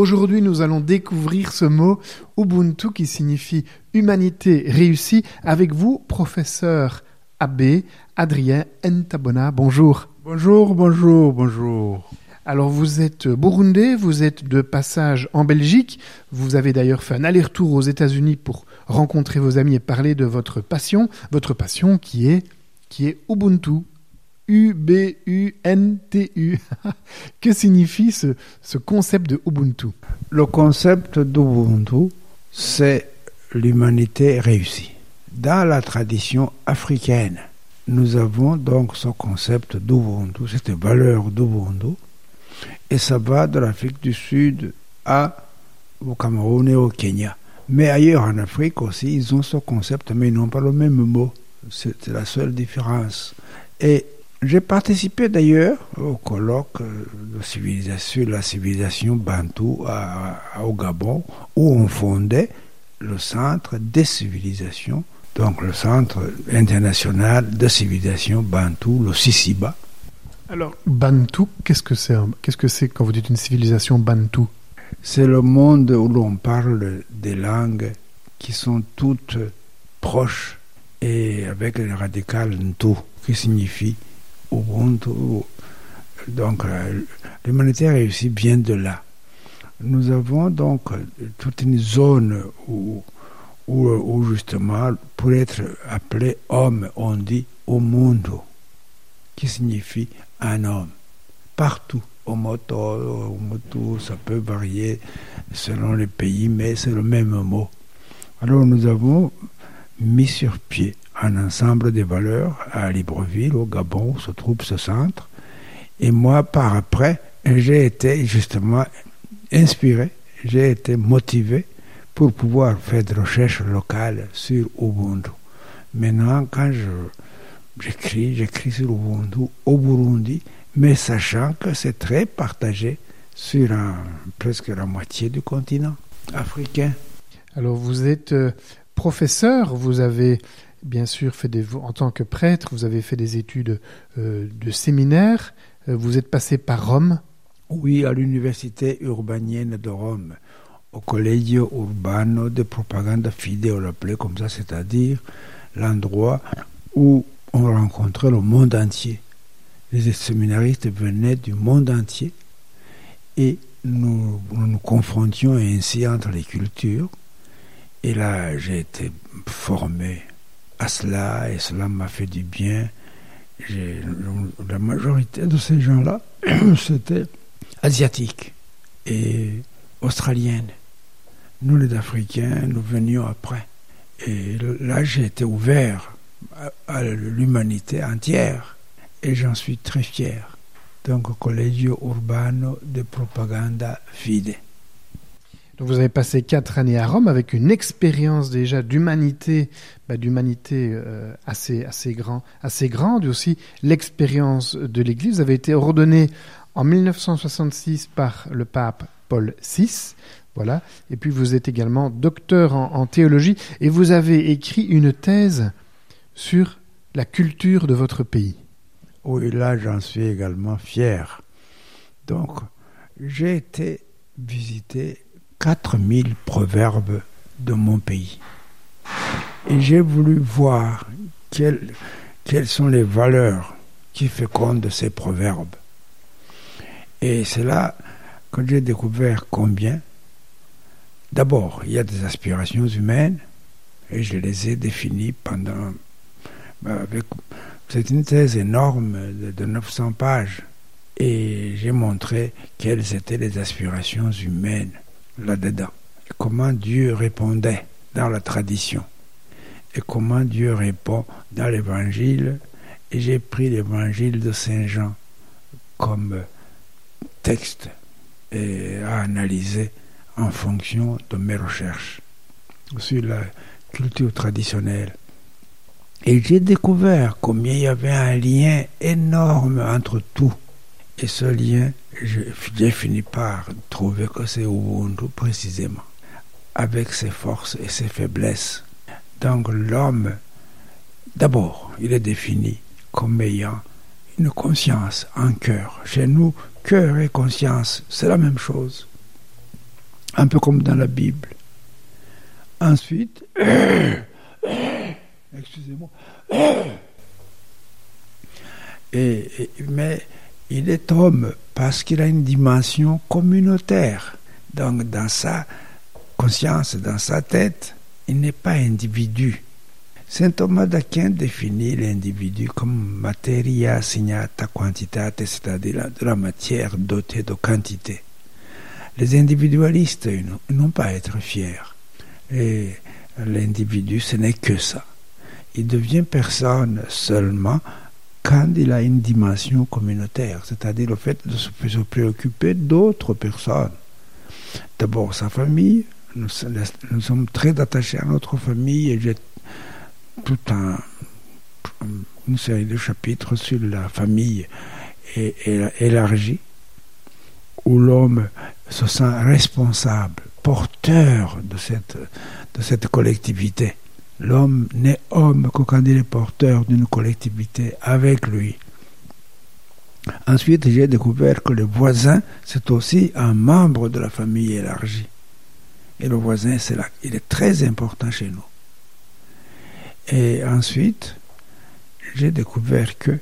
Aujourd'hui, nous allons découvrir ce mot Ubuntu qui signifie humanité réussie avec vous, professeur Abbé Adrien Ntabona. Bonjour. Bonjour, bonjour, bonjour. Alors vous êtes burundais, vous êtes de passage en Belgique, vous avez d'ailleurs fait un aller-retour aux États-Unis pour rencontrer vos amis et parler de votre passion, votre passion qui est qui est Ubuntu. U-B-U-N-T-U. que signifie ce, ce concept de Ubuntu? Le concept d'Ubuntu, c'est l'humanité réussie. Dans la tradition africaine, nous avons donc ce concept d'Ubuntu, cette valeur d'Ubuntu, et ça va de l'Afrique du Sud à, au Cameroun et au Kenya. Mais ailleurs en Afrique aussi, ils ont ce concept, mais ils n'ont pas le même mot. C'est la seule différence. Et j'ai participé d'ailleurs au colloque de civilisation, la civilisation bantou à, à, au Gabon, où on fondait le centre des civilisations, donc le centre international de civilisation bantou, le Sisiba. Alors, bantou, qu'est-ce que c'est Qu'est-ce que c'est quand vous dites une civilisation bantou C'est le monde où l'on parle des langues qui sont toutes proches et avec le radical ntu, qui signifie Donc, l'humanité réussie vient de là. Nous avons donc toute une zone où, où, justement, pour être appelé homme, on dit Umundo, qui signifie un homme. Partout, Omoto, Omoto, ça peut varier selon les pays, mais c'est le même mot. Alors, nous avons mis sur pied un ensemble de valeurs à Libreville, au Gabon, où se trouve ce centre. Et moi, par après, j'ai été justement inspiré, j'ai été motivé pour pouvoir faire des recherches locales sur Ubuntu. Maintenant, quand j'écris, j'écris sur Ubuntu au Burundi, mais sachant que c'est très partagé sur presque la moitié du continent africain. Alors vous êtes euh, professeur, vous avez bien sûr en tant que prêtre, vous avez fait des études euh, de séminaire, euh, vous êtes passé par Rome. Oui, à l'université urbanienne de Rome, au Collegio Urbano de Propaganda Fide, on l'appelait comme ça, c'est-à-dire l'endroit où on rencontrait le monde entier. Les séminaristes venaient du monde entier et nous, nous confrontions ainsi entre les cultures. Et là, j'ai été formé à cela et cela m'a fait du bien. La majorité de ces gens-là, c'était asiatiques et australiennes. Nous, les Africains, nous venions après. Et là, j'ai été ouvert à, l'humanité entière et j'en suis très fier. Donc, Collegio Urbano de Propaganda Fide. Vous avez passé quatre années à Rome avec une expérience déjà d'humanité, bah, d'humanité euh, assez assez grand, assez grande, et aussi l'expérience de l'Église. Vous avez été ordonné en 1966 par le pape Paul VI, voilà. Et puis vous êtes également docteur en, théologie et vous avez écrit une thèse sur la culture de votre pays. Oui, là j'en suis également fier. Donc j'ai été visiter 4000 proverbes de mon pays. Et j'ai voulu voir quelles, sont les valeurs qui fécondent ces proverbes. Et c'est là que j'ai découvert combien, d'abord, il y a des aspirations humaines, et je les ai définies pendant, avec C'est une thèse énorme de 900 pages. Et j'ai montré quelles étaient les aspirations humaines là-dedans. Comment Dieu répondait dans la tradition. Et comment Dieu répond dans l'évangile. Et j'ai pris l'évangile de Saint Jean comme texte et à analyser en fonction de mes recherches sur la culture traditionnelle. Et j'ai découvert combien il y avait un lien énorme entre tout. Et ce lien, j'ai fini par trouver que c'est Ubuntu précisément, avec ses forces et ses faiblesses. Donc l'homme, d'abord, il est défini comme ayant une conscience, un cœur. Chez nous, cœur et conscience, c'est la même chose. Un peu comme dans la Bible. Ensuite, excusez-moi, et, mais il est homme parce qu'il a une dimension communautaire. Donc dans sa conscience, dans sa tête, il n'est pas individu. Saint Thomas d'Aquin définit l'individu comme materia signata quantitate, c'est-à-dire de la matière dotée de quantité. Les individualistes n'ont pas à être fiers. Et l'individu, ce n'est que ça. Il devient personne seulement quand il a une dimension communautaire, c'est-à-dire le fait de se préoccuper d'autres personnes. D'abord sa famille, nous, sommes très attachés à notre famille et j'ai tout un, une série de chapitres sur la famille et, élargie où l'homme se sent responsable, porteur de cette, de cette collectivité. L'homme n'est homme que quand il est porteur d'une collectivité avec lui. Ensuite, j'ai découvert que le voisin, c'est aussi un membre de la famille élargie. Et le voisin, c'est là, il est très important chez nous. Et ensuite, j'ai découvert que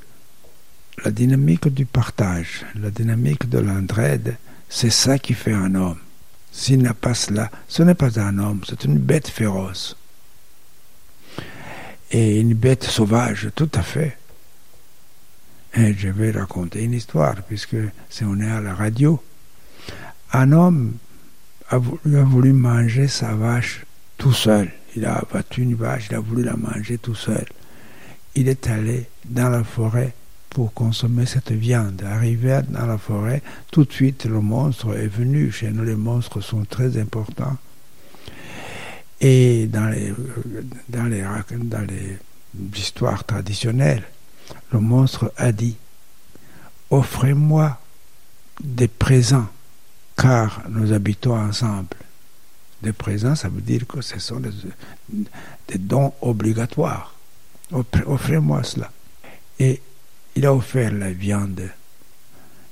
la dynamique du partage, la dynamique de l'entraide, c'est ça qui fait un homme. S'il n'a pas cela, ce n'est pas un homme, c'est une bête féroce. Et une bête sauvage, tout à fait. Et je vais raconter une histoire, puisque si on est à la radio. Un homme a voulu, a voulu manger sa vache tout seul. Il a abattu une vache, il a voulu la manger tout seul. Il est allé dans la forêt pour consommer cette viande. Arrivé dans la forêt, tout de suite le monstre est venu. Chez nous, les monstres sont très importants. Et dans les, dans les, dans les histoires traditionnelles, le monstre a dit Offrez-moi des présents, car nous habitons ensemble. Des présents, ça veut dire que ce sont des, des dons obligatoires. Offrez-moi cela. Et il a offert la viande.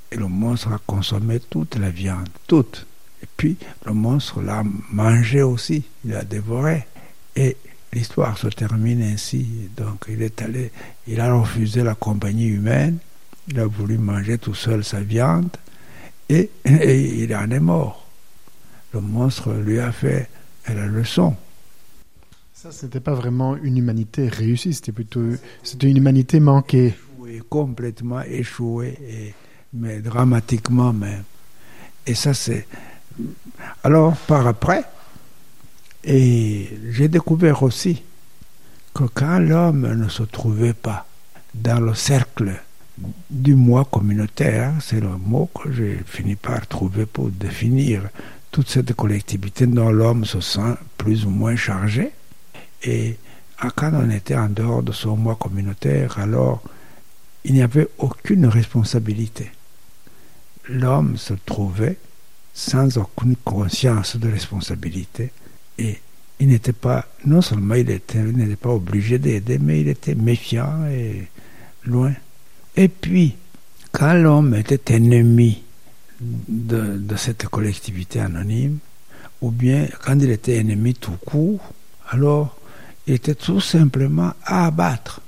Et le monstre a consommé toute la viande, toute. Et puis le monstre l'a mangé aussi, il a dévoré. Et l'histoire se termine ainsi. Donc il est allé, il a refusé la compagnie humaine, il a voulu manger tout seul sa viande et, et il en est mort. Le monstre lui a fait la leçon. Ça, c'était pas vraiment une humanité réussie, c'était plutôt c'était une humanité manquée complètement échoué, et, mais dramatiquement même. Et ça, c'est. Alors, par après, et j'ai découvert aussi que quand l'homme ne se trouvait pas dans le cercle du moi communautaire, c'est le mot que j'ai fini par trouver pour définir toute cette collectivité dont l'homme se sent plus ou moins chargé. Et quand on était en dehors de son moi communautaire, alors il n'y avait aucune responsabilité. L'homme se trouvait sans aucune conscience de responsabilité et il n'était pas, non seulement il n'était pas obligé d'aider, mais il était méfiant et loin. Et puis, quand l'homme était ennemi de, de, cette collectivité anonyme, ou bien quand il était ennemi tout court, alors il était tout simplement à abattre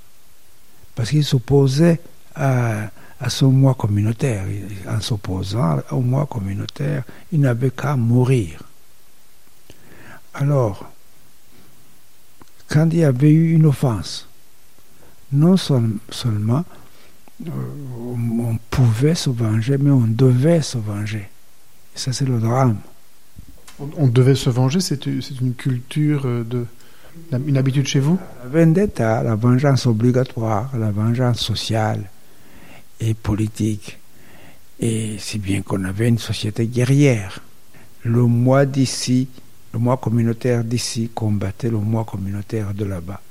parce qu'il s'opposait à, à, son moi communautaire. En s'opposant au moi communautaire, il n'avait qu'à mourir. Alors, quand il y avait eu une offense, non seulement euh, on pouvait se venger, mais on devait se venger. ça, c'est le drame. On, devait se venger, c'est une culture euh, de, une habitude chez vous? La vendetta, la vengeance obligatoire, la vengeance sociale et politique. Et si bien qu'on avait une société guerrière. Le moi d'ici, le moi communautaire d'ici combattait le moi communautaire de là-bas.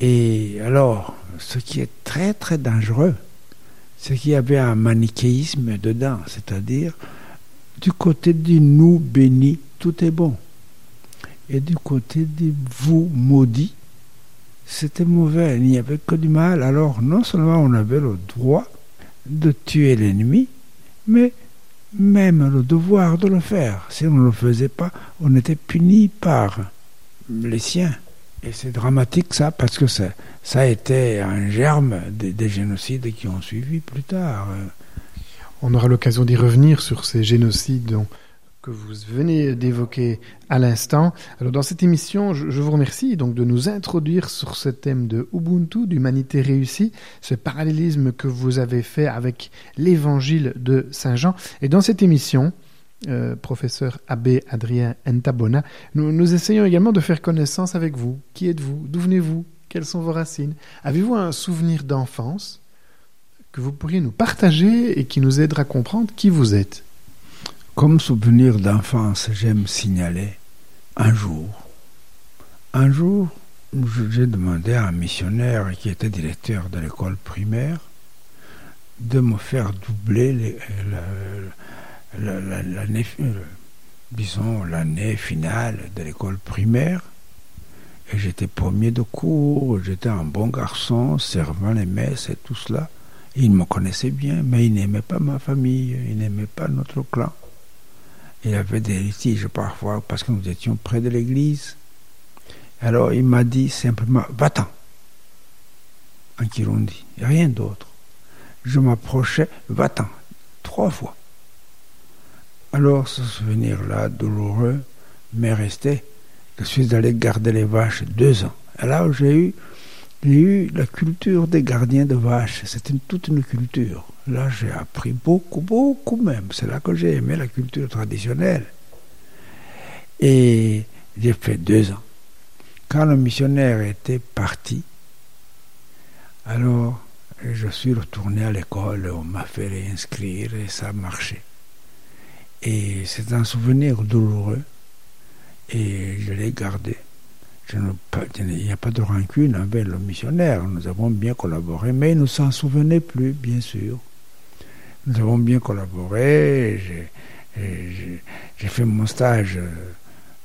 Et alors, ce qui est très très dangereux, c'est qu'il y avait un manichéisme dedans, c'est-à-dire du côté du nous béni, tout est bon. Et du côté du vous maudit, c'était mauvais, il n'y avait que du mal. Alors non seulement on avait le droit de tuer l'ennemi, mais même le devoir de le faire. Si on ne le faisait pas, on était puni par les siens. Et c'est dramatique ça, parce que ça, ça a été un germe des, génocides qui ont suivi plus tard. On aura l'occasion d'y revenir sur ces génocides que vous venez d'évoquer à l'instant. Alors dans cette émission, je, vous remercie donc de nous introduire sur ce thème de Ubuntu, d'humanité réussie, ce parallélisme que vous avez fait avec l'évangile de Saint Jean. Et dans cette émission, euh, professeur Abbé Adrien Entabona, nous, nous essayons également de faire connaissance avec vous. Qui êtes-vous? D'où venez-vous? Quelles sont vos racines? Avez-vous un souvenir d'enfance que vous pourriez nous partager et qui nous aidera à comprendre qui vous êtes? Comme souvenir d'enfance, j'aime signaler un jour, un jour, j'ai demandé à un missionnaire qui était directeur de l'école primaire de me faire doubler l'année, disons, l'année finale de l'école primaire. Et j'étais premier de cours, j'étais un bon garçon, servant les messes et tout cela. il me connaissait bien, mais il n'aimait pas ma famille, il n'aimait pas notre clan. Il avait des litiges parfois parce que nous étions près de l'église. Alors il m'a dit simplement Va-t'en en Kirundi, rien d'autre. Je m'approchais Va-t'en trois fois. Alors ce souvenir-là, douloureux, m'est resté. Je suis allé garder les vaches deux ans. Et là, j'ai eu j'ai eu la culture des gardiens de vaches. C'était toute une culture. Là, j'ai appris beaucoup, beaucoup même. C'est là que j'ai aimé la culture traditionnelle. Et j'ai fait deux ans. Quand le missionnaire était parti, alors je suis retourné à l'école, on m'a fait réinscrire et ça marchait. Et c'est un souvenir douloureux et je l'ai gardé il n'y a pas de rancune avec le missionnaire. Nous avons bien collaboré, mais il ne s'en souvenait plus, bien sûr. Nous avons bien collaboré. J'ai fait mon stage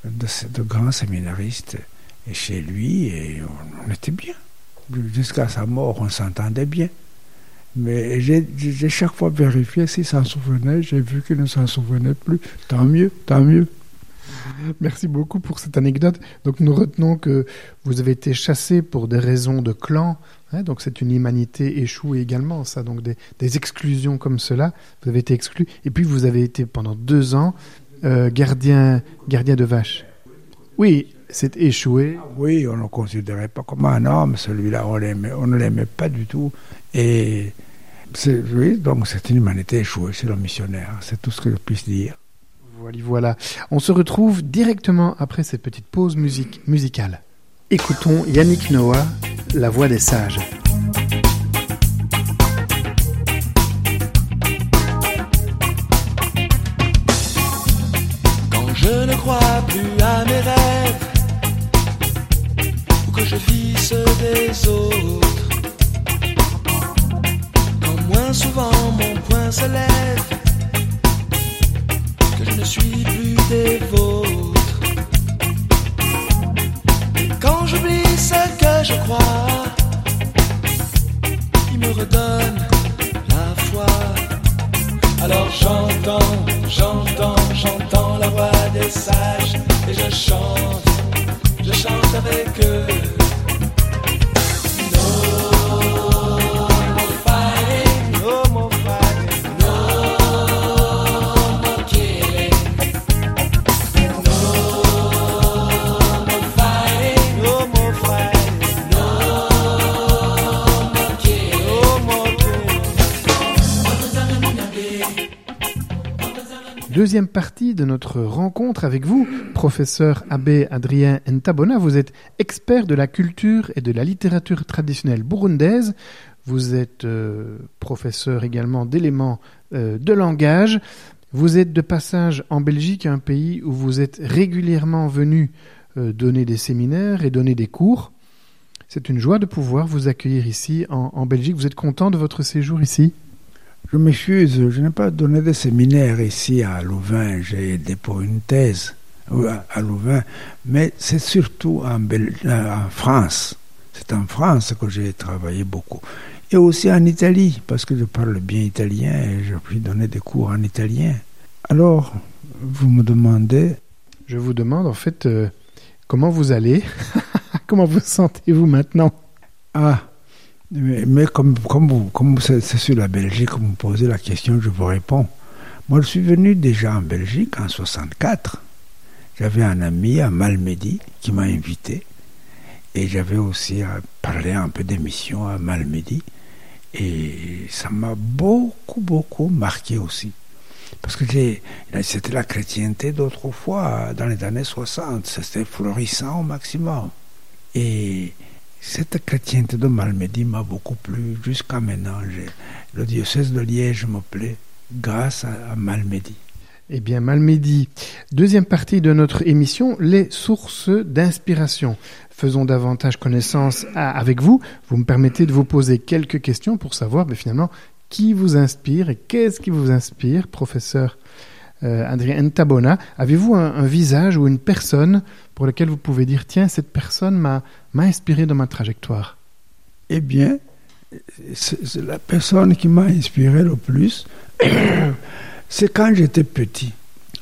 de, grand séminariste chez lui et on, était bien. Jusqu'à sa mort, on s'entendait bien. Mais j'ai chaque fois vérifié s'il s'en souvenait. J'ai vu qu'il ne s'en souvenait plus. Tant mieux, tant mieux. Merci beaucoup pour cette anecdote. Donc nous retenons que vous avez été chassé pour des raisons de clan. Hein, donc c'est une humanité échouée également, ça. Donc des, exclusions comme cela, vous avez été exclu. Et puis vous avez été pendant deux ans euh, gardien, gardien de vaches. Oui, c'est échoué. Oui, on ne le considérait pas comme un homme, celui-là. On, on ne l'aimait pas du tout. Et oui, donc c'est une humanité échouée, c'est le missionnaire. C'est tout ce que je puisse dire. Voilà, On se retrouve directement après cette petite pause musique, musicale. Écoutons Yannick Noah, La voix des sages. Quand je ne crois plus à mes rêves, ou que je vis ceux des autres, quand moins souvent mon poing se lève, ne suis plus des vôtres. quand j'oublie ce que je crois, il me redonne la foi. Alors j'entends, j'entends, j'entends la voix des sages et je chante, je chante avec eux. Deuxième partie de notre rencontre avec vous, professeur Abbé Adrien Ntabona. Vous êtes expert de la culture et de la littérature traditionnelle burundaise. Vous êtes euh, professeur également d'éléments euh, de langage. Vous êtes de passage en Belgique, un pays où vous êtes régulièrement venu euh, donner des séminaires et donner des cours. C'est une joie de pouvoir vous accueillir ici en, en Belgique. Vous êtes content de votre séjour ici? Je m'excuse, je n'ai pas donné de séminaire ici à Louvain. J'ai aidé pour une thèse à Louvain, mais c'est surtout en, Bel en France. C'est en France que j'ai travaillé beaucoup. Et aussi en Italie, parce que je parle bien italien et je puis donner des cours en italien. Alors, vous me demandez Je vous demande en fait euh, comment vous allez? Comment vous sentez-vous maintenant? Ah, mais, comme, vous, comme c'est sur la Belgique que vous me posez la question, je vous réponds. Moi, je suis venu déjà en Belgique en 64. J'avais un ami à Malmedy qui m'a invité. Et j'avais aussi parlé un peu d'émission à Malmedy. Et ça m'a beaucoup, beaucoup marqué aussi. Parce que c'était la chrétienté d'autrefois, dans les années 60. C'était florissant au maximum. Et cette chrétienté de Malmedy m'a beaucoup plu jusqu'à maintenant. Le diocèse de Liège me plaît grâce à, à Malmedy. Eh bien, Malmedy, deuxième partie de notre émission, les sources d'inspiration. Faisons davantage connaissance avec vous. Vous me permettez de vous poser quelques questions pour savoir mais finalement qui vous inspire et qu'est-ce qui vous inspire, professeur euh, Adrien Ntabona. Avez-vous un, visage ou une personne pour laquelle vous pouvez dire tiens, cette personne m'a inspiré dans ma trajectoire Eh bien, c'est la personne qui m'a inspiré le plus. c'est quand j'étais petit.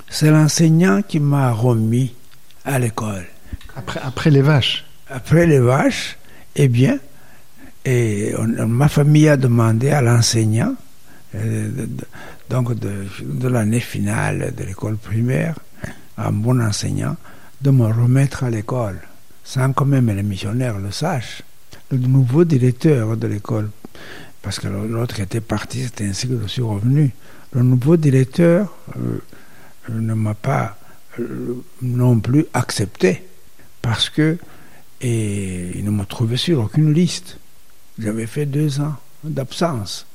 C'est l'enseignant qui m'a remis à l'école. Après, après les vaches Après les vaches, eh bien, et on, ma famille a demandé à l'enseignant, euh, de, de, donc de, de l'année finale de l'école primaire, un bon enseignant, de me remettre à l'école, sans que même les missionnaires le sachent. Le nouveau directeur de l'école, parce que l'autre était parti, c'est ainsi que je suis revenu. Le nouveau directeur euh, ne m'a pas euh, non plus accepté parce que et il ne m'a trouvé sur aucune liste. J'avais fait deux ans d'absence.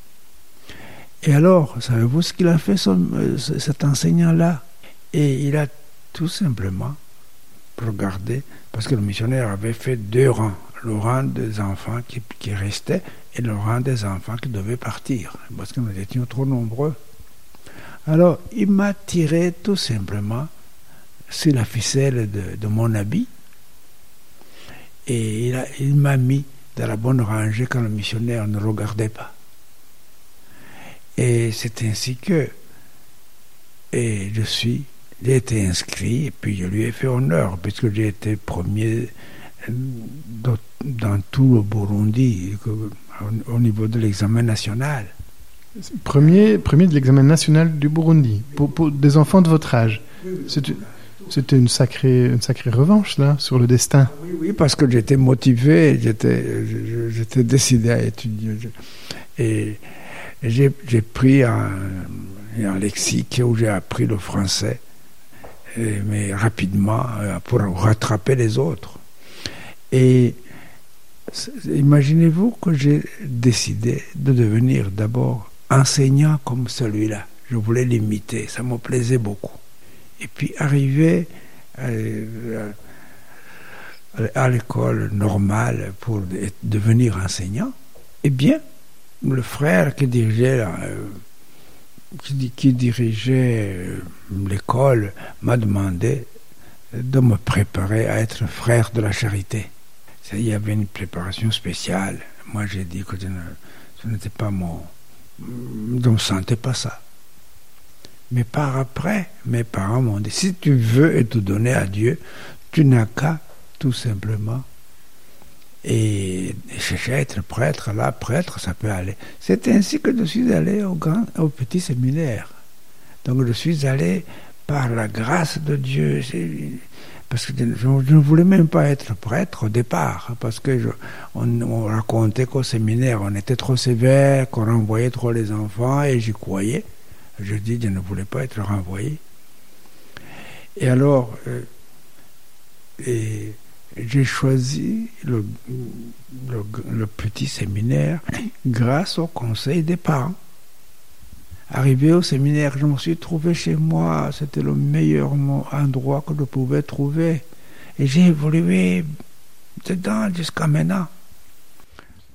Et alors, savez-vous ce qu'il a fait, euh, cet enseignant-là? Et il a tout simplement regardé, parce que le missionnaire avait fait deux rangs, le rang des enfants qui, qui restaient et le rang des enfants qui devaient partir, parce que nous étions trop nombreux. Alors, il m'a tiré tout simplement sur la ficelle de, de mon habit et il m'a mis dans la bonne rangée quand le missionnaire ne regardait pas. Et c'est ainsi que et je suis, j'ai été inscrit et puis je lui ai fait honneur puisque j'ai été premier dans, dans tout le Burundi au, au niveau de l'examen national. Premier, premier de l'examen national du Burundi, pour, pour, des enfants de votre âge. C'était une sacrée, une sacrée revanche, là, sur le destin. Oui, oui parce que j'étais motivé, j'étais décidé à étudier. Et, et j'ai pris un, un, lexique où j'ai appris le français, mais rapidement, pour rattraper les autres. Et imaginez-vous que j'ai décidé de devenir d'abord enseignant comme celui-là. Je voulais l'imiter, ça me plaisait beaucoup. Et puis arrivé euh, à l'école normale pour devenir enseignant, eh bien, le frère qui dirigeait, euh, qui, dirigeait euh, l'école m'a demandé de me préparer à être frère de la charité. Il y avait une préparation spéciale. Moi, j'ai dit que ce n'était pas mon, je ne sentais pas ça. Mais par après, mes parents m'ont dit, si tu veux te donner à Dieu, tu n'as qu'à tout simplement et à être prêtre. Là, prêtre, ça peut aller. C'est ainsi que je suis allé au, grand, au petit séminaire. Donc je suis allé par la grâce de Dieu. Parce que je, ne voulais même pas être prêtre au départ, parce que on, on, racontait qu'au séminaire, on était trop sévère, qu'on renvoyait trop les enfants, et j'y croyais. Je dis, je ne voulais pas être renvoyé. Et alors, euh, et j'ai choisi le, petit séminaire grâce au conseil des parents. Arrivé au séminaire, je me suis trouvé chez moi. C'était le meilleur endroit que je pouvais trouver. Et j'ai évolué dedans jusqu'à maintenant.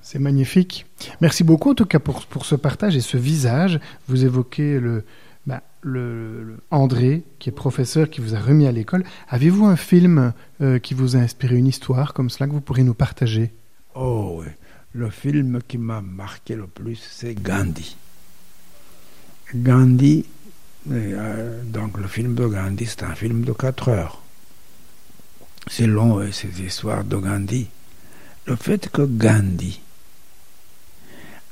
C'est magnifique. Merci beaucoup en tout cas pour, pour ce partage et ce visage. Vous évoquez le, le, le André, qui est professeur, qui vous a remis à l'école. Avez-vous un film euh, qui vous a inspiré une histoire comme cela que vous pourriez nous partager? Oh oui, le film qui m'a marqué le plus, c'est Gandhi. Gandhi, euh, donc le film de Gandhi, c'est un film de 4 heures. C'est long, euh, ces histoires de Gandhi. Le fait que Gandhi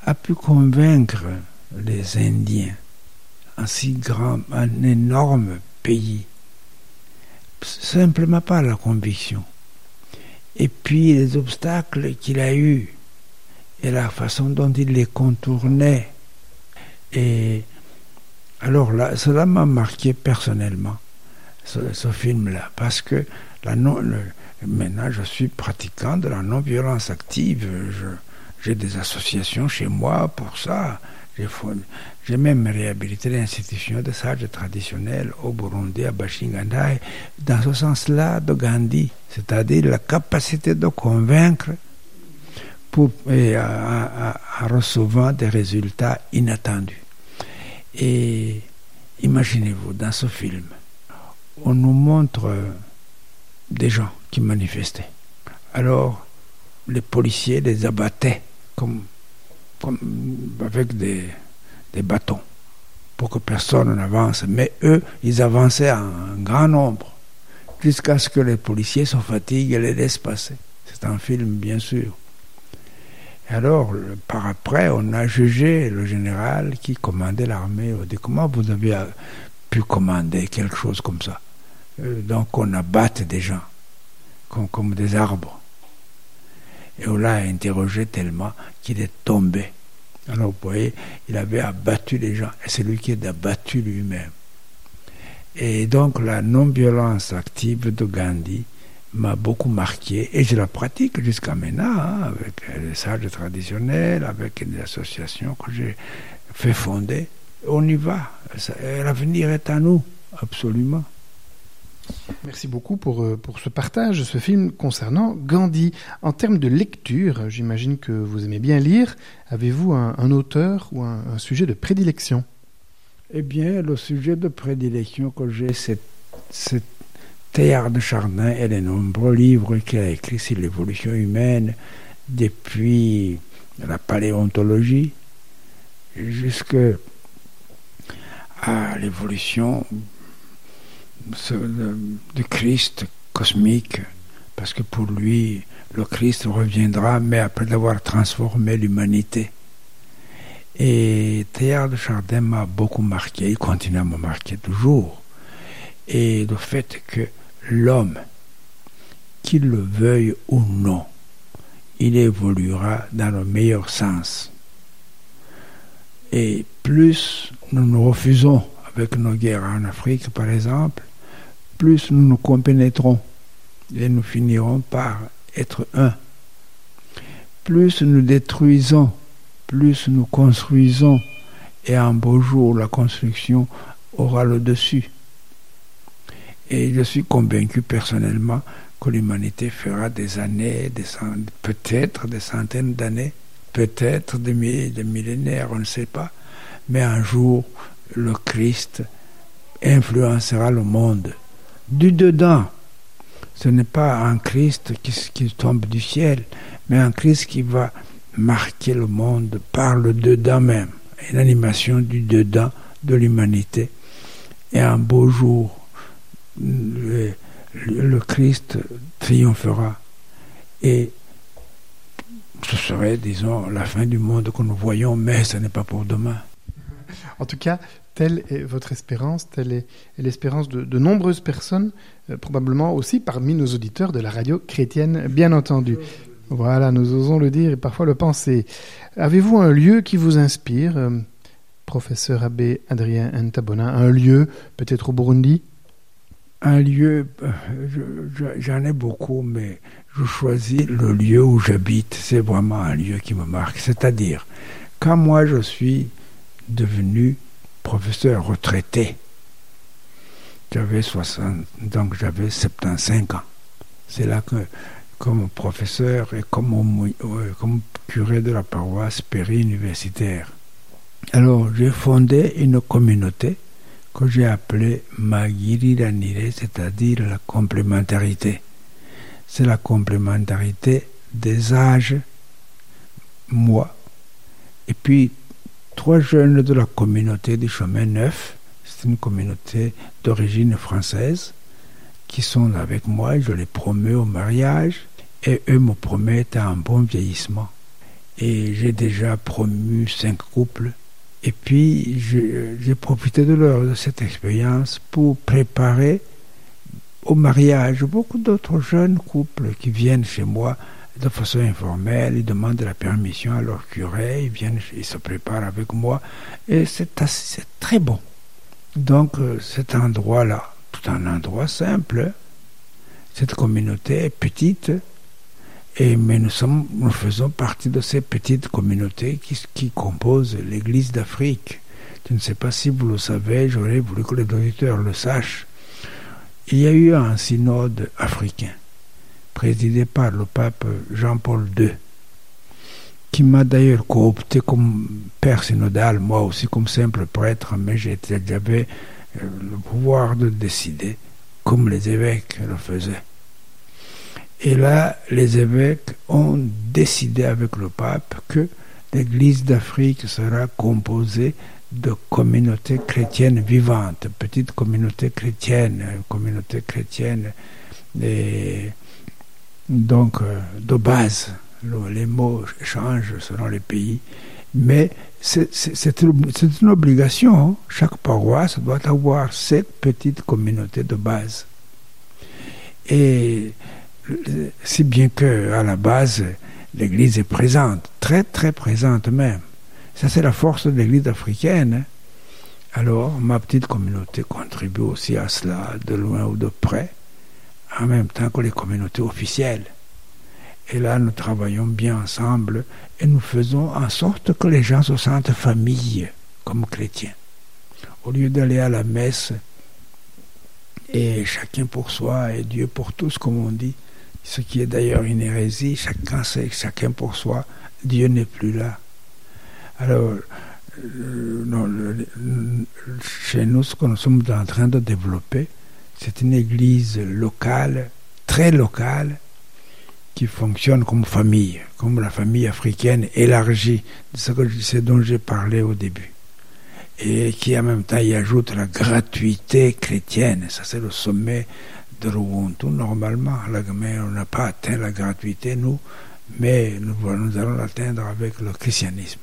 a pu convaincre les Indiens, un si grand, un énorme pays, simplement par la conviction. Et puis les obstacles qu'il a eus et la façon dont il les contournait. Et alors là, cela m'a marqué personnellement, ce, film-là, parce que la non, maintenant je suis pratiquant de la non-violence active. J'ai des associations chez moi pour ça. J'ai même réhabilité l'institution de sages traditionnels au Burundi, à Bashinganda, et dans ce sens-là de Gandhi, c'est-à-dire la capacité de convaincre pour, recevant des résultats inattendus. Et imaginez-vous, dans ce film, on nous montre des gens qui manifestaient. Alors, les policiers les abattaient avec des, des bâtons pour que personne n'avance. Mais eux, ils avançaient en grand nombre jusqu'à ce que les policiers se fatiguent et les laissent passer. C'est un film, bien sûr. Et alors, par après, on a jugé le général qui commandait l'armée. On dit comment vous avez euh, pu commander quelque chose comme ça? Euh, Donc, on abatte des gens comme des arbres. Et on l'a interrogé tellement qu'il est tombé. Alors, vous voyez, il avait abattu les gens. Et c'est lui qui est abattu lui-même. Et donc, la non-violence active de Gandhi m'a beaucoup marqué et je la pratique jusqu'à maintenant hein, avec les sages traditionnels, avec des associations que j'ai fait fonder. On y va. L'avenir est à nous, absolument. Merci beaucoup pour, euh, pour ce partage, ce film concernant Gandhi. En termes de lecture, j'imagine que vous aimez bien lire. Avez-vous un, auteur ou un, sujet de prédilection? Eh bien, le sujet de prédilection que j'ai, c'est, Théard de Chardin et les nombreux livres qu'il a écrits sur l'évolution humaine depuis la paléontologie jusqu'à l'évolution du Christ cosmique, parce que pour lui, le Christ reviendra, mais après avoir transformé l'humanité. Et Théard de Chardin m'a beaucoup marqué, il continue à me marquer toujours. Et le fait que l'homme, qu'il le veuille ou non, il évoluera dans le meilleur sens. Et plus nous nous refusons avec nos guerres en Afrique, par exemple, plus nous nous compénétrons et nous finirons par être un. Plus nous détruisons, plus nous construisons, et un beau jour la construction aura le dessus. Et je suis convaincu personnellement que l'humanité fera des années, peut-être des centaines d'années, peut-être des, mi- des millénaires, on ne sait pas, mais un jour le Christ influencera le monde du dedans. Ce n'est pas un Christ qui, tombe du ciel, mais un Christ qui va marquer le monde par le dedans même, une animation du dedans de l'humanité. Et un beau jour, le- le Christ triomphera. Et ce serait, disons, la fin du monde que nous voyons, mais ce n'est pas pour demain. En tout cas, telle est votre espérance, telle est, l'espérance de, nombreuses personnes, euh, probablement aussi parmi nos auditeurs de la radio chrétienne, bien entendu. Voilà, nous osons le dire et parfois le penser. Avez-vous un lieu qui vous inspire, euh, professeur abbé Adrien Ntabona Un lieu, peut-être au Burundi? Un lieu, euh, je- je- j'en ai beaucoup, mais je choisis le lieu où j'habite. C'est vraiment un lieu qui me marque. C'est-à-dire, quand moi je suis devenu professeur retraité, j'avais 60, donc j'avais 75 ans. C'est là que, comme professeur et euh, comme curé de la paroisse péri-universitaire, alors j'ai fondé une communauté que j'ai appelée Magiriranire, c'est-à-dire la complémentarité. C'est la complémentarité des âges, moi, et puis trois jeunes de la communauté du chemin neuf, c'est une communauté d'origine française, qui sont avec moi, je les promets au mariage, et eux me promettent un bon vieillissement. Et j'ai déjà promu cinq couples. Et puis, j'ai profité de, leur, de cette expérience pour préparer au mariage beaucoup d'autres jeunes couples qui viennent chez moi de façon informelle, ils demandent la permission à leur curé, ils viennent, ils se préparent avec moi, et c'est très bon. Donc, euh, cet endroit-là, tout un endroit simple, cette communauté est petite, et, mais nous, sommes, nous faisons partie de ces petites communautés qui, qui composent l'Église d'Afrique. Je ne sais pas si vous le savez, j'aurais voulu que les auditeurs le sachent. Il y a eu un synode africain, présidé par le pape Jean-Paul II, qui m'a d'ailleurs coopté comme père synodal, moi aussi comme simple prêtre, mais j'avais euh, le pouvoir de décider, comme les évêques le faisaient. Et là, les évêques ont décidé avec le pape que l'Église d'Afrique sera composée de communautés chrétiennes vivantes, petites communautés chrétiennes, communautés chrétiennes, et donc euh, de base. Le- Les mots changent selon les pays, mais c'est une obligation. hein. Chaque paroisse doit avoir cette petite communauté de base. Et si bien que à la base, l'Église est présente, très très présente même. Ça, c'est la force de l'Église africaine. hein. Alors, ma petite communauté contribue aussi à cela, de loin ou de près, en même temps que les communautés officielles. Et là, nous travaillons bien ensemble et nous faisons en sorte que les gens se sentent famille comme chrétiens. Au lieu d'aller à la messe et chacun pour soi et Dieu pour tous, comme on dit, ce qui est d'ailleurs une hérésie, chacun sait que chacun pour soi, Dieu n'est plus là. Alors, euh, chez nous, ce que nous sommes en train de développer, c'est une église locale, très locale, qui fonctionne comme famille, comme la famille africaine élargie, ce, que, ce dont j'ai parlé au début. Et qui en même temps y ajoute la gratuité chrétienne. Ça, c'est le sommet de l'Ubuntu, normalement. Mais on n'a pas atteint la gratuité, nous, mais nous, nous allons l'atteindre avec le christianisme.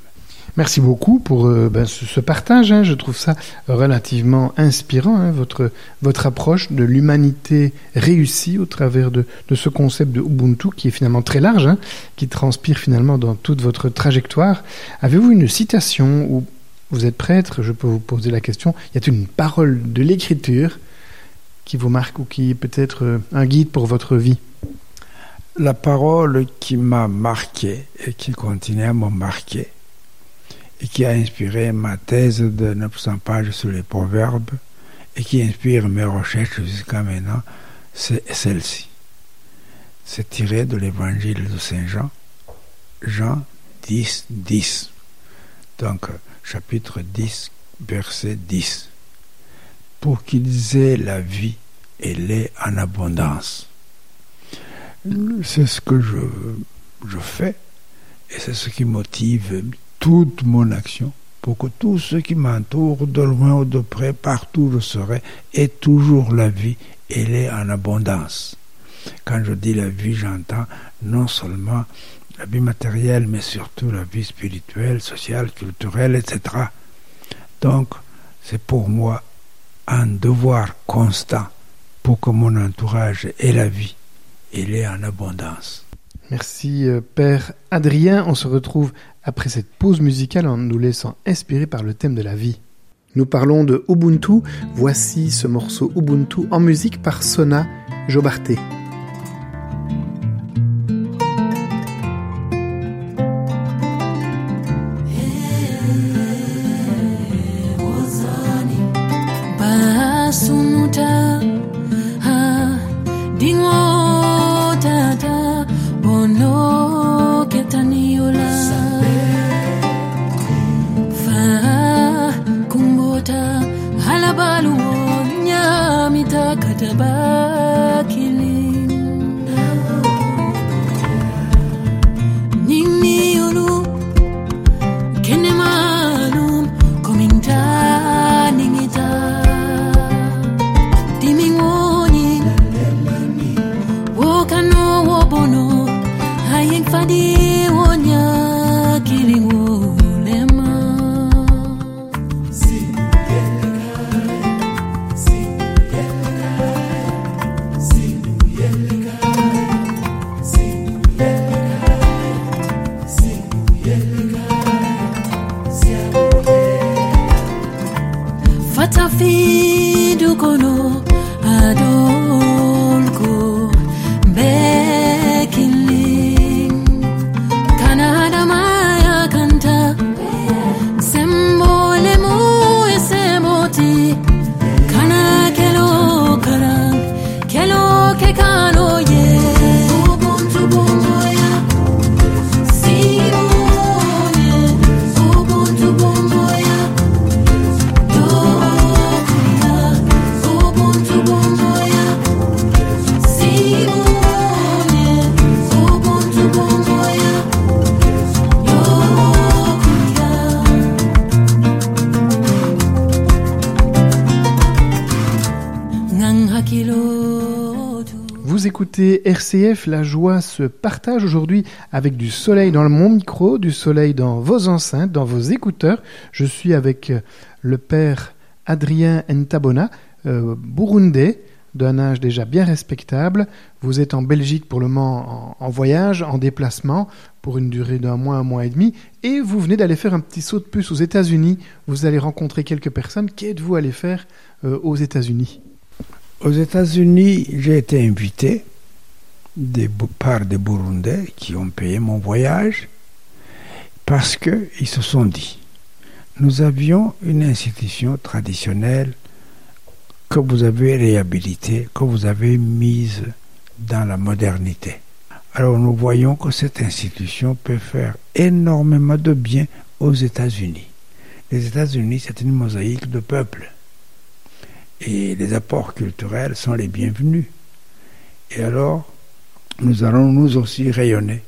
Merci beaucoup pour euh, ben, ce, partage. hein. Je trouve ça relativement inspirant, hein, votre, votre approche de l'humanité réussie au travers de, de ce concept de Ubuntu qui est finalement très large, hein, qui transpire finalement dans toute votre trajectoire. Avez-vous une citation où vous êtes prêtre? Je peux vous poser la question. Y a-t-il une parole de l'écriture qui vous marque ou qui est peut-être euh, un guide pour votre vie? La parole qui m'a marqué et qui continue à me marquer et qui a inspiré ma thèse de 900 pages sur les proverbes et qui inspire mes recherches jusqu'à maintenant, c'est celle-ci. C'est tiré de l'évangile de Saint Jean, Jean 10, 10. Donc, chapitre 10, verset 10. Pour qu'ils aient la vie et l'aient en abondance. C'est ce que je, je fais et c'est ce qui motive toute mon action pour que tous ceux qui m'entourent, de loin ou de près, partout je serai, aient toujours la vie et l'aient en abondance. Quand je dis la vie, j'entends non seulement la vie matérielle, mais surtout la vie spirituelle, sociale, culturelle, etc. Donc, c'est pour moi un devoir constant pour que mon entourage ait la vie et l'ait en abondance. Merci euh, Père Adrien. On se retrouve après cette pause musicale en nous laissant inspirer par le thème de la vie. Nous parlons de Ubuntu. Voici ce morceau Ubuntu en musique par Sona Jobarté. La joie se partage aujourd'hui avec du soleil dans mon micro, du soleil dans vos enceintes, dans vos écouteurs. Je suis avec euh, le père Adrien Ntabona, euh, burundais, d'un âge déjà bien respectable. Vous êtes en Belgique pour le moment en, voyage, en déplacement, pour une durée d'un mois, un mois et demi, et vous venez d'aller faire un petit saut de puce aux États-Unis. Vous allez rencontrer quelques personnes. Qu'êtes-vous allé faire euh, aux États-Unis? Aux États-Unis, j'ai été invité des, par des Burundais qui ont payé mon voyage parce qu'ils se sont dit, nous avions une institution traditionnelle que vous avez réhabilitée, que vous avez mise dans la modernité. Alors nous voyons que cette institution peut faire énormément de bien aux États-Unis. Les États-Unis, c'est une mosaïque de peuples. Et les apports culturels sont les bienvenus. Et alors, nous allons nous aussi rayonner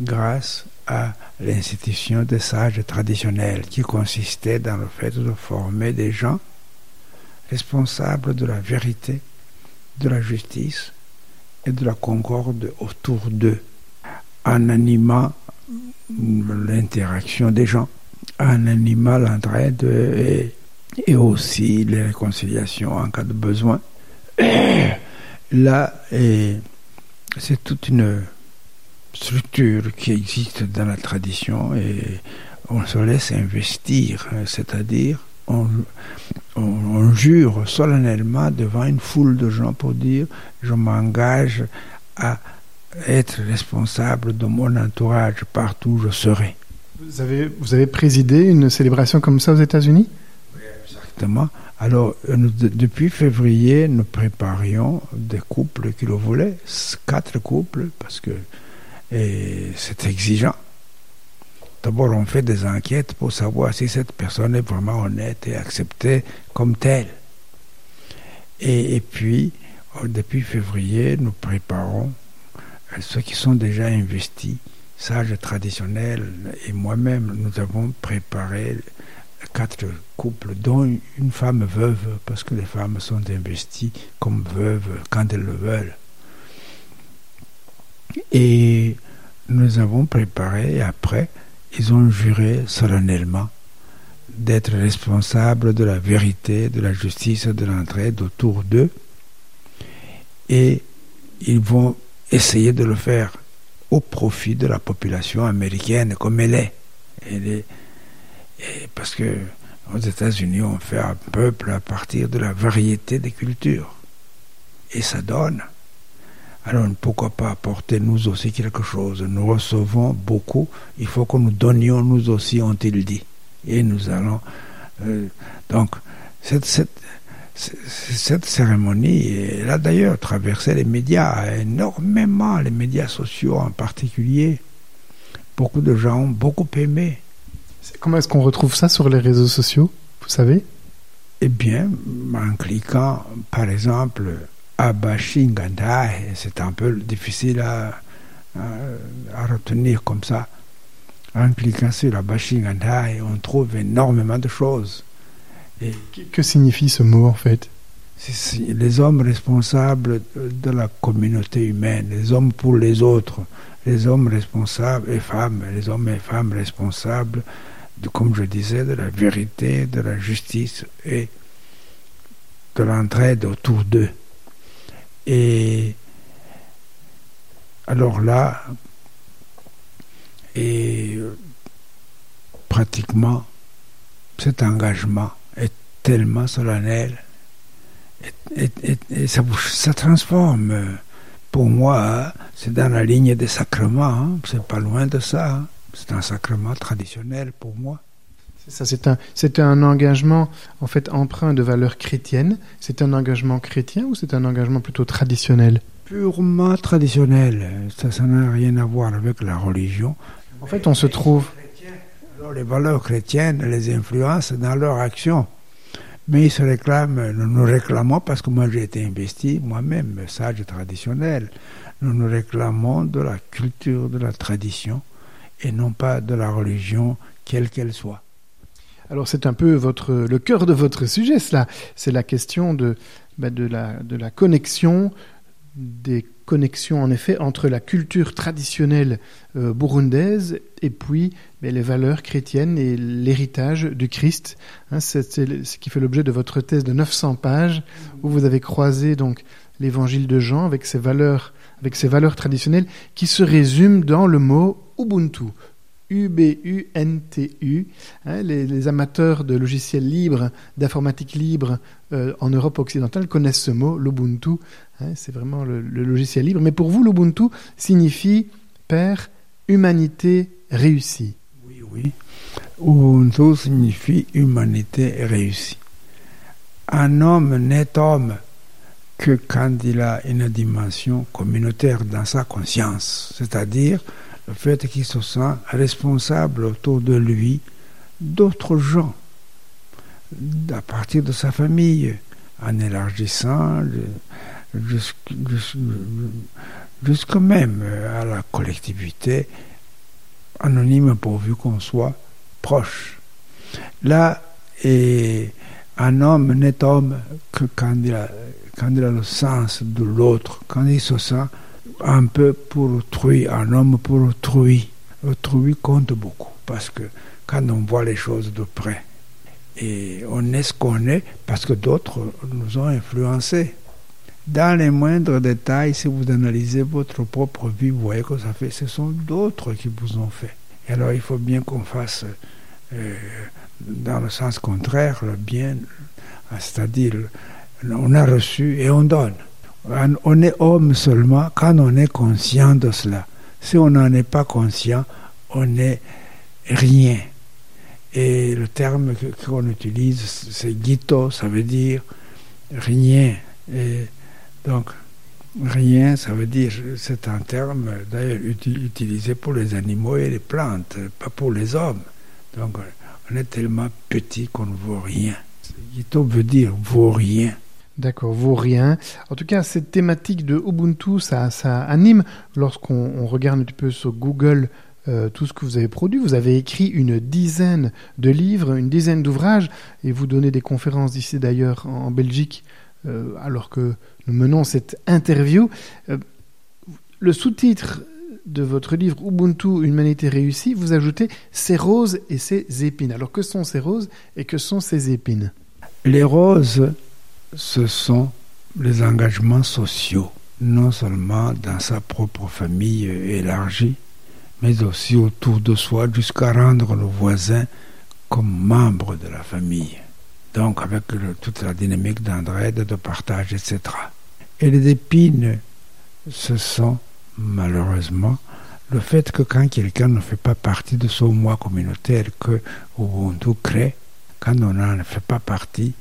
grâce à l'institution des sages traditionnels qui consistait dans le fait de former des gens responsables de la vérité, de la justice et de la concorde autour d'eux, en animant l'interaction des gens, en animant l'entraide et, aussi les réconciliations en cas de besoin. Là, et c'est toute une structure qui existe dans la tradition et on se laisse investir, c'est-à-dire on, jure solennellement devant une foule de gens pour dire je m'engage à être responsable de mon entourage partout où je serai. Vous avez, vous avez présidé une célébration comme ça aux États-Unis? Exactement. Alors, depuis février, nous préparions des couples qui le voulaient, quatre couples, parce que c'est exigeant. D'abord, on fait des enquêtes pour savoir si cette personne est vraiment honnête et acceptée comme telle. Et, puis, euh, depuis février, nous préparons euh, ceux qui sont déjà investis, sages traditionnels, et moi-même, nous avons préparé quatre couples, dont une femme veuve, parce que les femmes sont investies comme veuves quand elles le veulent. Et nous avons préparé, et après, ils ont juré solennellement d'être responsables de la vérité, de la justice, de l'entraide autour d'eux. Et ils vont essayer de le faire au profit de la population américaine comme elle est. Elle est parce que Aux États-Unis, on fait un peuple à partir de la variété des cultures. Et ça donne. Alors pourquoi pas apporter nous aussi quelque chose? Nous recevons beaucoup, il faut que nous donnions nous aussi, ont-ils dit. Et nous allons... euh, donc, cette, cette, cette cérémonie, elle a d'ailleurs traversé les médias, énormément, les médias sociaux en particulier. Beaucoup de gens ont beaucoup aimé. Comment est-ce qu'on retrouve ça sur les réseaux sociaux Vous savez? Eh bien, en cliquant, par exemple, Abashingandai, c'est un peu difficile à, à, à, retenir comme ça. En cliquant sur Abashingandai, on trouve énormément de choses. Et que signifie ce mot en fait? Les hommes responsables de la communauté humaine, les hommes pour les autres, les hommes responsables et femmes, les hommes et femmes responsables, de, comme je disais, de la vérité, de la justice et de l'entraide autour d'eux. Et alors là, et pratiquement cet engagement est tellement solennel et, ça, transforme. Pour moi, c'est dans la ligne des sacrements, hein. c'est pas loin de ça. Hein. C'est un sacrement traditionnel pour moi. Ça, c'est un, c'est un engagement en fait empreint de valeurs chrétiennes. C'est un engagement chrétien ou c'est un engagement plutôt traditionnel? Purement traditionnel. Ça, ça n'a rien à voir avec la religion. En fait, on se trouve. Alors, les valeurs chrétiennes les influencent dans leur action. Mais ils se réclament, nous nous réclamons, parce que moi j'ai été investi moi-même, sage traditionnel, nous nous réclamons de la culture, de la tradition, et non pas de la religion, quelle qu'elle soit. Alors c'est un peu votre, le cœur de votre sujet, cela. C'est la question de, ben de, la, de la connexion, des connexions en effet entre la culture traditionnelle euh, burundaise et puis ben, les valeurs chrétiennes et l'héritage du Christ. Hein, c'est ce qui fait l'objet de votre thèse de 900 pages où vous avez croisé donc l'évangile de Jean avec ses valeurs, avec ses valeurs traditionnelles qui se résument dans le mot Ubuntu. U-B-U-N-T-U. Hein, les, les, amateurs de logiciels libres, d'informatique libre euh, en Europe occidentale connaissent ce mot, l'Ubuntu. Hein, c'est vraiment le, le, logiciel libre. Mais pour vous, l'Ubuntu signifie, Père, humanité réussie. Oui, oui. Ubuntu signifie humanité réussie. Un homme n'est homme que quand il a une dimension communautaire dans sa conscience, c'est-à-dire fait qu'il se sent responsable autour de lui d'autres gens, à partir de sa famille, en élargissant jusqu'à jusqu même à la collectivité, anonyme pourvu qu'on soit proche. Là, un homme n'est homme que quand il, a, quand il a le sens de l'autre, quand il se sent un peu pour autrui, un homme pour autrui. Autrui compte beaucoup parce que quand on voit les choses de près, et on est ce qu'on est parce que d'autres nous ont influencés. Dans les moindres détails, si vous analysez votre propre vie, vous voyez que ça fait, ce sont d'autres qui vous ont fait. Et alors il faut bien qu'on fasse, euh, dans le sens contraire, le bien, c'est-à-dire on a reçu et on donne on est homme seulement quand on est conscient de cela. Si on n'en est pas conscient, on n'est rien. Et le terme qu'on utilise, c'est gito, ça veut dire rien. Donc, rien, ça veut dire, c'est un terme d'ailleurs utilisé pour les animaux et les plantes, pas pour les hommes. Donc, on est tellement petit qu'on ne vaut rien. Gito veut dire vaut rien. D'accord, vaut rien. En tout cas, cette thématique de Ubuntu, ça, ça anime. Lorsqu'on regarde un petit peu sur Google euh, tout ce que vous avez produit, vous avez écrit une dizaine de livres, une dizaine d'ouvrages, et vous donnez des conférences ici d'ailleurs en, en, Belgique, euh, alors que nous menons cette interview. Euh, le sous-titre de votre livre Ubuntu, humanité réussie, vous ajoutez ces roses et ces épines. Alors que sont ces roses et que sont ces épines? Les roses ce sont les engagements sociaux, non seulement dans sa propre famille élargie, mais aussi autour de soi, jusqu'à rendre le voisin comme membre de la famille. Donc avec toute la dynamique d'entraide, de partage, etc. Et les épines, ce sont malheureusement le fait que quand quelqu'un ne fait pas partie de ce moi communautaire que Ubuntu crée, quand on n'en fait pas partie,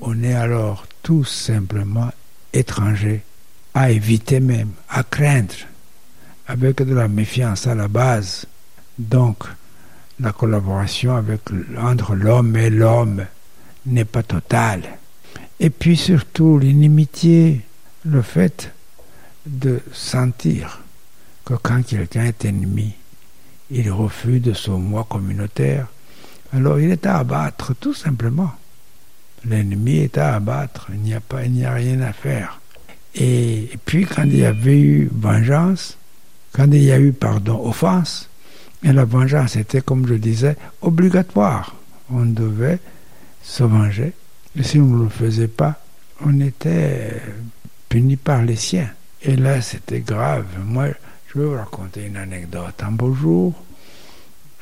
on est alors tout simplement étranger, à éviter même, à craindre, avec de la méfiance à la base. Donc, la collaboration entre l'homme et l'homme n'est pas totale. Et puis surtout l'inimitié, le fait de sentir que quand quelqu'un est ennemi, il refuse de son moi communautaire, alors il est à abattre tout simplement. L'ennemi est à abattre, il n'y a, pas, il n'y a rien à faire. Et, puis quand il y avait eu vengeance, quand il y a eu, pardon, offense, et la vengeance était, comme je disais, obligatoire. On devait se venger. Et si on ne le faisait pas, on était puni par les siens. Et là, c'était grave. Moi, je vais vous raconter une anecdote. Un beau jour,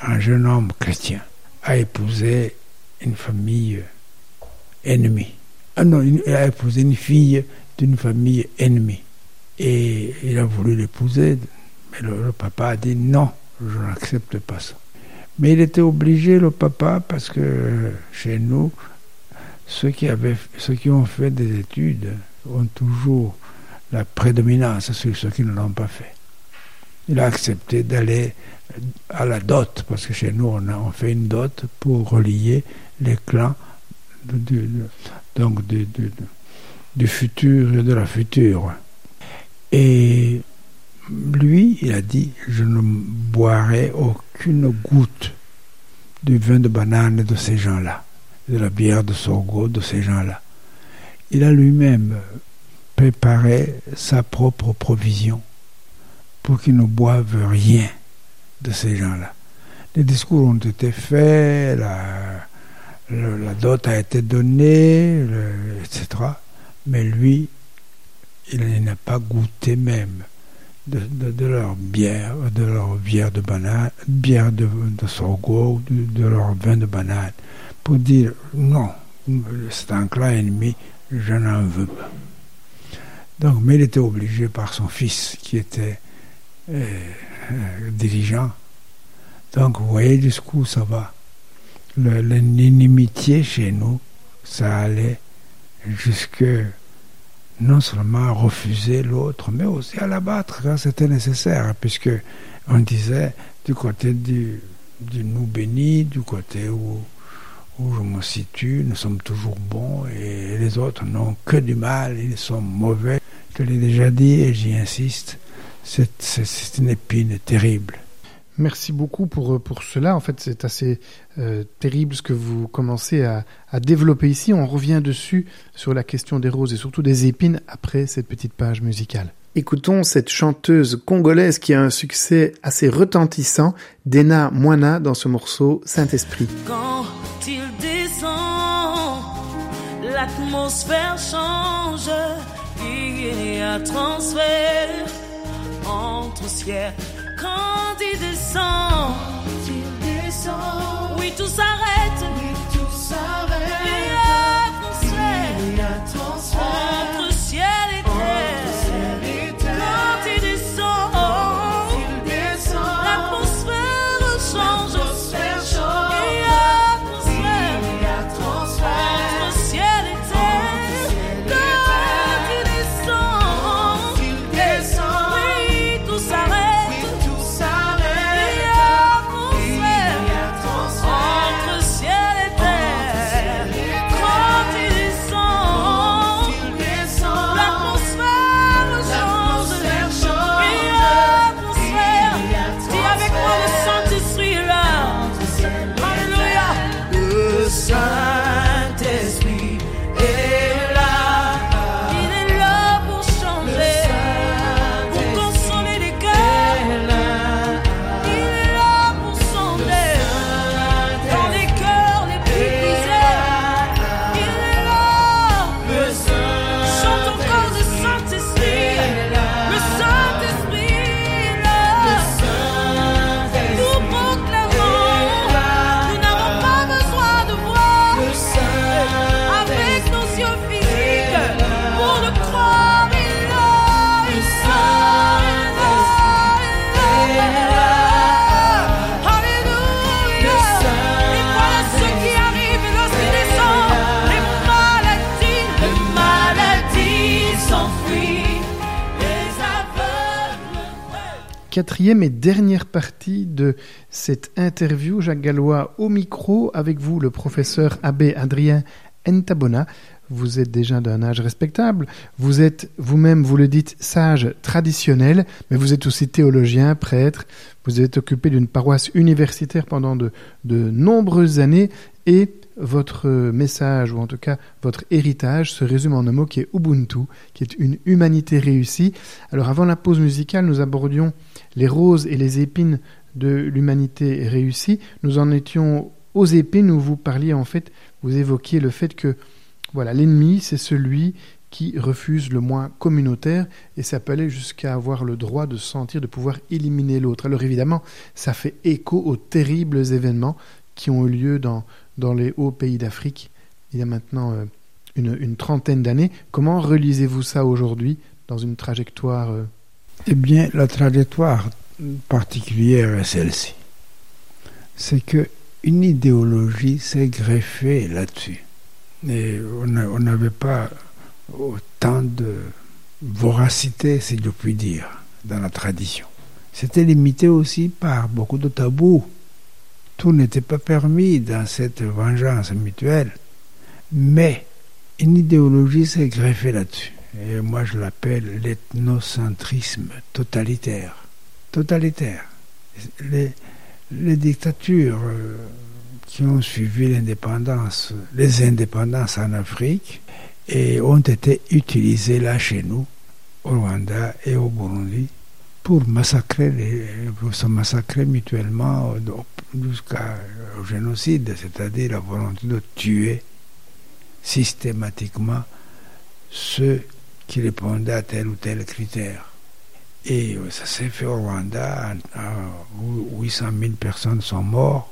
un jeune homme chrétien a épousé une famille ennemie. Ah non, il a épousé une fille d'une famille ennemie. Et il a voulu l'épouser, mais le, papa a dit non, je n'accepte pas ça. Mais il était obligé, le papa, parce que chez nous, ceux qui, avaient, ceux qui ont fait des études ont toujours la prédominance sur ceux qui ne l'ont pas fait. Il a accepté d'aller à la dot, parce que chez nous, on, a, on fait une dot pour relier les clans du, donc du, futur et de la future. Et lui, il a dit, je ne boirai aucune goutte du vin de banane de ces gens-là, de la bière de sorgho de ces gens-là. Il a lui-même préparé sa propre provision pour qu'ils ne boivent rien de ces gens-là. Les discours ont été faits, la, la dot a été donnée, etc. Mais lui, il n'a pas goûté même de, leur bière, de leur bière de banane, bière de, sorgho, de, leur vin de banane, pour dire non, c'est un clan ennemi, je n'en veux pas. Donc, mais il était obligé par son fils qui était euh, euh, dirigeant. Donc, vous voyez jusqu'où ça va l'inimitié chez nous, ça allait jusque non seulement à refuser l'autre, mais aussi à l'abattre quand c'était nécessaire, puisque on disait du côté du, nous béni, du côté où, où je me situe, nous sommes toujours bons et les autres n'ont que du mal, ils sont mauvais. Je l'ai déjà dit et j'y insiste, c'est une épine terrible. Merci beaucoup pour, euh, pour cela. En fait, c'est assez euh, terrible ce que vous commencez à, à, développer ici. On revient dessus sur la question des roses et surtout des épines après cette petite page musicale. Écoutons cette chanteuse congolaise qui a un succès assez retentissant, Dena Moina, dans ce morceau Saint-Esprit. Quand il descend, l'atmosphère change, il y a transfert entre ciel quand il descend, il descend, oui tout s'arrête, quatrième et dernière partie de cette interview. Jacques Gallois au micro, avec vous le professeur abbé Adrien Entabona. Vous êtes déjà d'un âge respectable, vous êtes vous-même, vous le dites, sage traditionnel, mais vous êtes aussi théologien, prêtre, vous êtes occupé d'une paroisse universitaire pendant de, de nombreuses années et votre message, ou en tout cas votre héritage, se résume en un mot qui est Ubuntu, qui est une humanité réussie. Alors avant la pause musicale, nous abordions les roses et les épines de l'humanité réussie. Nous en étions aux épines où vous parliez en fait, vous évoquiez le fait que voilà, l'ennemi, c'est celui qui refuse le moins communautaire et ça peut aller jusqu'à avoir le droit de sentir, de pouvoir éliminer l'autre. Alors évidemment, ça fait écho aux terribles événements qui ont eu lieu dans, dans les hauts pays d'Afrique il y a maintenant euh, une, trentaine d'années. Comment relisez-vous ça aujourd'hui dans une trajectoire euh... Eh bien, la trajectoire particulière est celle-ci. C'est que une idéologie s'est greffée là-dessus. Et on n'avait pas autant de voracité, si je puis dire, dans la tradition. C'était limité aussi par beaucoup de tabous. Tout n'était pas permis dans cette vengeance mutuelle. Mais une idéologie s'est greffée là-dessus. Et moi, je l'appelle l'ethnocentrisme totalitaire. Totalitaire. Les, dictatures qui ont suivi l'indépendance, les indépendances en Afrique, et ont été utilisées là chez nous, au Rwanda et au Burundi, pour massacrer, les, pour se massacrer mutuellement jusqu'au génocide, c'est-à-dire la volonté de tuer systématiquement ceux qui répondaient à tel ou tel critère. Et ça s'est fait au Rwanda, où 800 000 personnes sont mortes.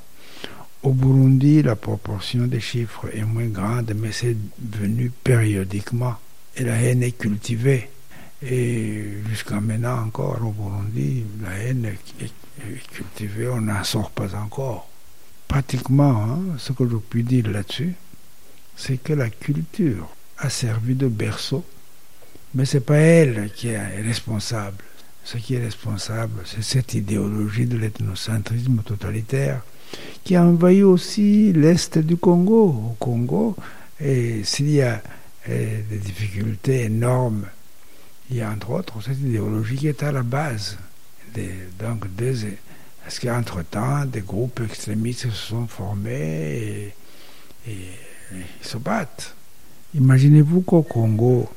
Au Burundi, la proportion des chiffres est moins grande, mais c'est venu périodiquement. Et la haine est cultivée. Et jusqu'à maintenant encore, au Burundi, la haine est cultivée, on n'en sort pas encore. Pratiquement, hein, ce que je puis dire là-dessus, c'est que la culture a servi de berceau, mais ce n'est pas elle qui est responsable. Ce qui est responsable, c'est cette idéologie de l'ethnocentrisme totalitaire qui a envahi aussi l'est du Congo. Au Congo, et s'il y a et, des difficultés énormes, il y a entre autres cette idéologie qui est à la base. Donc, parce qu'entre-temps, des groupes extrémistes se sont formés et, et, se battent. Imaginez-vous qu'au Congo,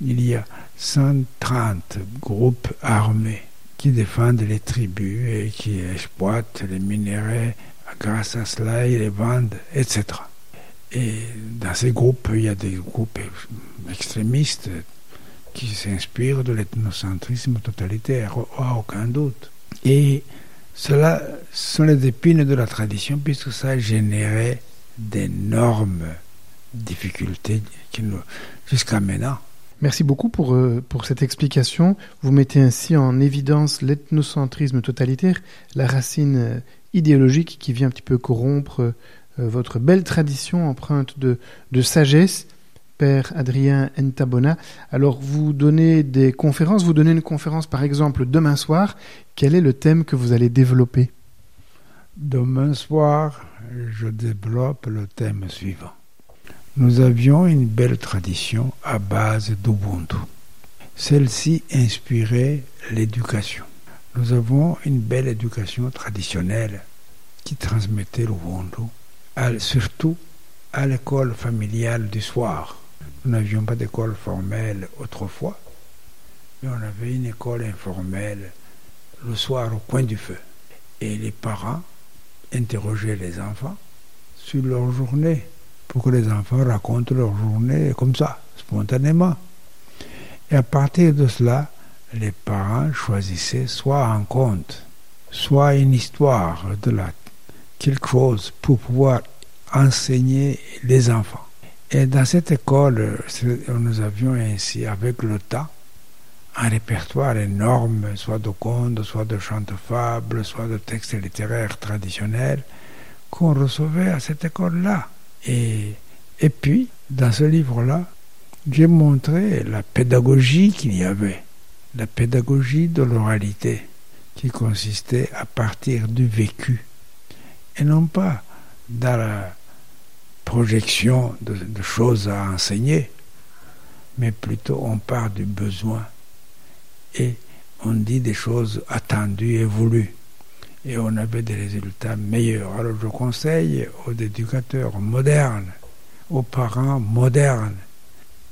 il y a 130 groupes armés qui défendent les tribus et qui exploitent les minéraux grâce à cela, ils les vendent, etc. Et dans ces groupes, il y a des groupes extrémistes qui s'inspirent de l'ethnocentrisme totalitaire, aucun doute. Et cela sont les épines de la tradition puisque ça a généré d'énormes difficultés jusqu'à maintenant. Merci beaucoup pour, euh, pour cette explication. Vous mettez ainsi en évidence l'ethnocentrisme totalitaire, la racine euh, idéologique qui vient un petit peu corrompre euh, votre belle tradition empreinte de, de sagesse. Père Adrien Entabona. Alors, vous donnez des conférences. Vous donnez une conférence, par exemple, demain soir. Quel est le thème que vous allez développer? Demain soir, je développe le thème suivant. Nous avions une belle tradition à base d'Ubuntu. Celle-ci inspirait l'éducation. Nous avons une belle éducation traditionnelle qui transmettait l'Ubuntu, surtout à l'école familiale du soir. Nous n'avions pas d'école formelle autrefois, mais on avait une école informelle le soir au coin du feu. Et les parents interrogeaient les enfants sur leur journée pour que les enfants racontent leur journée comme ça, spontanément. Et à partir de cela, les parents choisissaient soit un conte, soit une histoire de la quelque chose pour pouvoir enseigner les enfants. Et dans cette école, nous avions ainsi, avec le temps, un répertoire énorme, soit de contes, soit de chants fables, soit de textes littéraires traditionnels, qu'on recevait à cette école-là. Et, et puis, dans ce livre-là, j'ai montré la pédagogie qu'il y avait, la pédagogie de l'oralité, qui consistait à partir du vécu et non pas dans la projection de, choses à enseigner, mais plutôt on part du besoin et on dit des choses attendues et voulues et on avait des résultats meilleurs. Alors je conseille aux éducateurs modernes, aux parents modernes,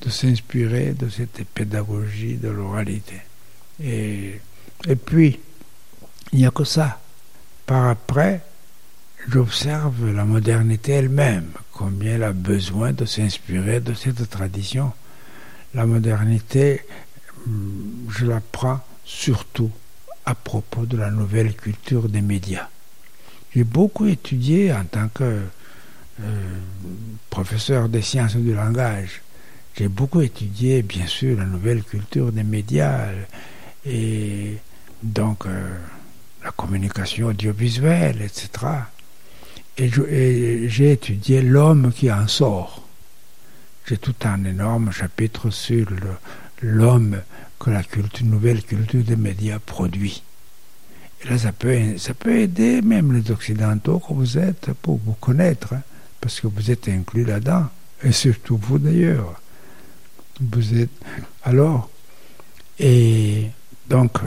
de s'inspirer de cette pédagogie de l'oralité. Et, et puis, il n'y a que ça. Par après, j'observe la modernité elle-même, combien elle a besoin de s'inspirer de cette tradition. La modernité, hum, je la prends surtout à propos de la nouvelle culture des médias. J'ai beaucoup étudié en tant que euh, professeur des sciences du langage. J'ai beaucoup étudié, bien sûr, la nouvelle culture des médias et donc euh, la communication audiovisuelle, etc. Et j'ai étudié l'homme qui en sort. J'ai tout un énorme chapitre sur l'homme que la culture, nouvelle culture des médias produit. Et là, ça peut, ça peut aider même les Occidentaux que vous êtes pour vous connaître, hein, parce que vous êtes inclus là-dedans, et surtout vous d'ailleurs. Vous êtes. Alors, et donc,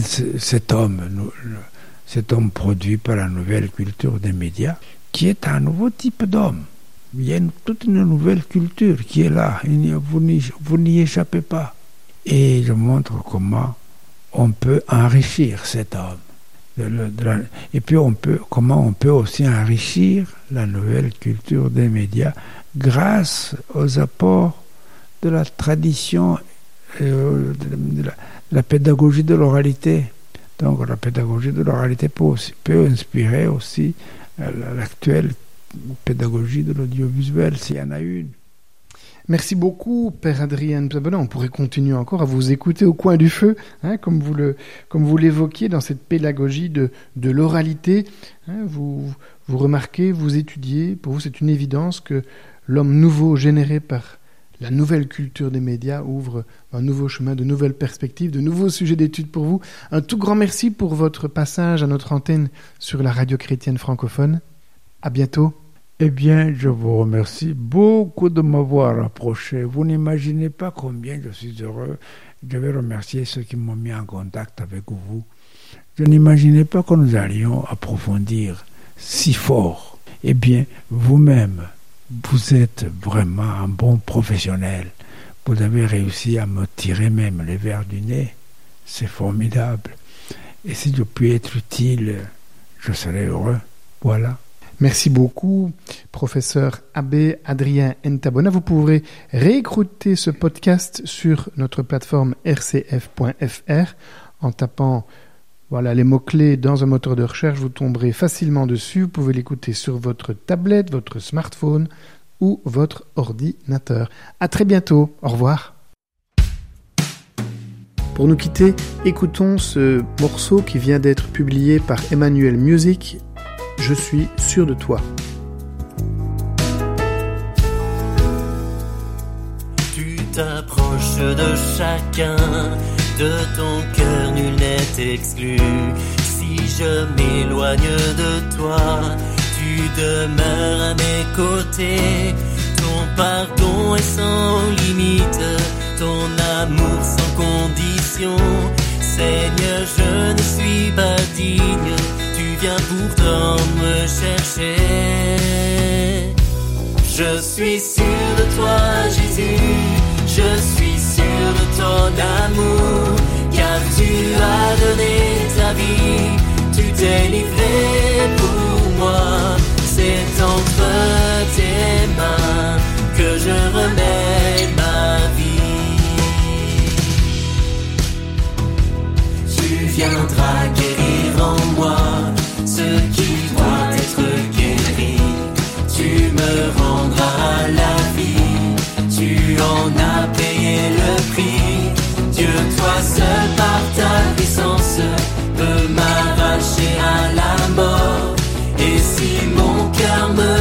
ce- cet homme, cet homme produit par la nouvelle culture des médias, qui est un nouveau type d'homme. Il y a toute une nouvelle culture qui est là. Vous n'y échappez pas. Et je montre comment on peut enrichir cet homme. Et puis on peut, comment on peut aussi enrichir la nouvelle culture des médias grâce aux apports de la tradition, euh, de la pédagogie de l'oralité. Donc la pédagogie de l'oralité peut, inspirer aussi euh, l'actuelle pédagogie de l'audiovisuel, s'il y en a une. Merci beaucoup, Père Adrien. On pourrait continuer encore à vous écouter au coin du feu, hein, comme vous l'évoquiez dans cette pédagogie de, l'oralité. hein. vous remarquez, vous étudiez. Pour vous, c'est une évidence que l'homme nouveau généré par la nouvelle culture des médias ouvre un nouveau chemin, de nouvelles perspectives, de nouveaux sujets d'études pour vous. Un tout grand merci pour votre passage à notre antenne sur la radio chrétienne francophone. À bientôt. Eh bien, je vous remercie beaucoup de m'avoir approché. Vous n'imaginez pas combien je suis heureux. Je vais remercier ceux qui m'ont mis en contact avec vous. Je n'imaginais pas que nous allions approfondir si fort. Eh bien, vous-même, vous êtes vraiment un bon professionnel. Vous avez réussi à me tirer même les verres du nez. C'est formidable. Et si je puis être utile, je serai heureux. Voilà. Merci beaucoup, professeur Abbé Adrien Ntabona. Vous pourrez réécouter ce podcast sur notre plateforme rcf.fr en tapant voilà, les mots-clés dans un moteur de recherche. Vous tomberez facilement dessus. Vous pouvez l'écouter sur votre tablette, votre smartphone ou votre ordinateur. À très bientôt. Au revoir. Pour nous quitter, écoutons ce morceau qui vient d'être publié par Emmanuel Music je suis sûr de toi. Tu t'approches de chacun, de ton cœur exclu. Si je m'éloigne de toi, tu demeures à mes côtés. Ton pardon est sans limite, ton amour sans condition. Seigneur, je ne suis pas digne tu viens pourtant me chercher. Je suis sûr de toi, Jésus. Je suis sûr de ton amour, tu as donné ta vie. Tu t'es livré pour moi. C'est entre tes mains que je remets ma vie. Tu viendras guérir en moi ce qui doit être guéri. Tu me rendras la vie, tu en as payé. Seul par ta puissance peux m'arracher à la mort. Et si mon cœur me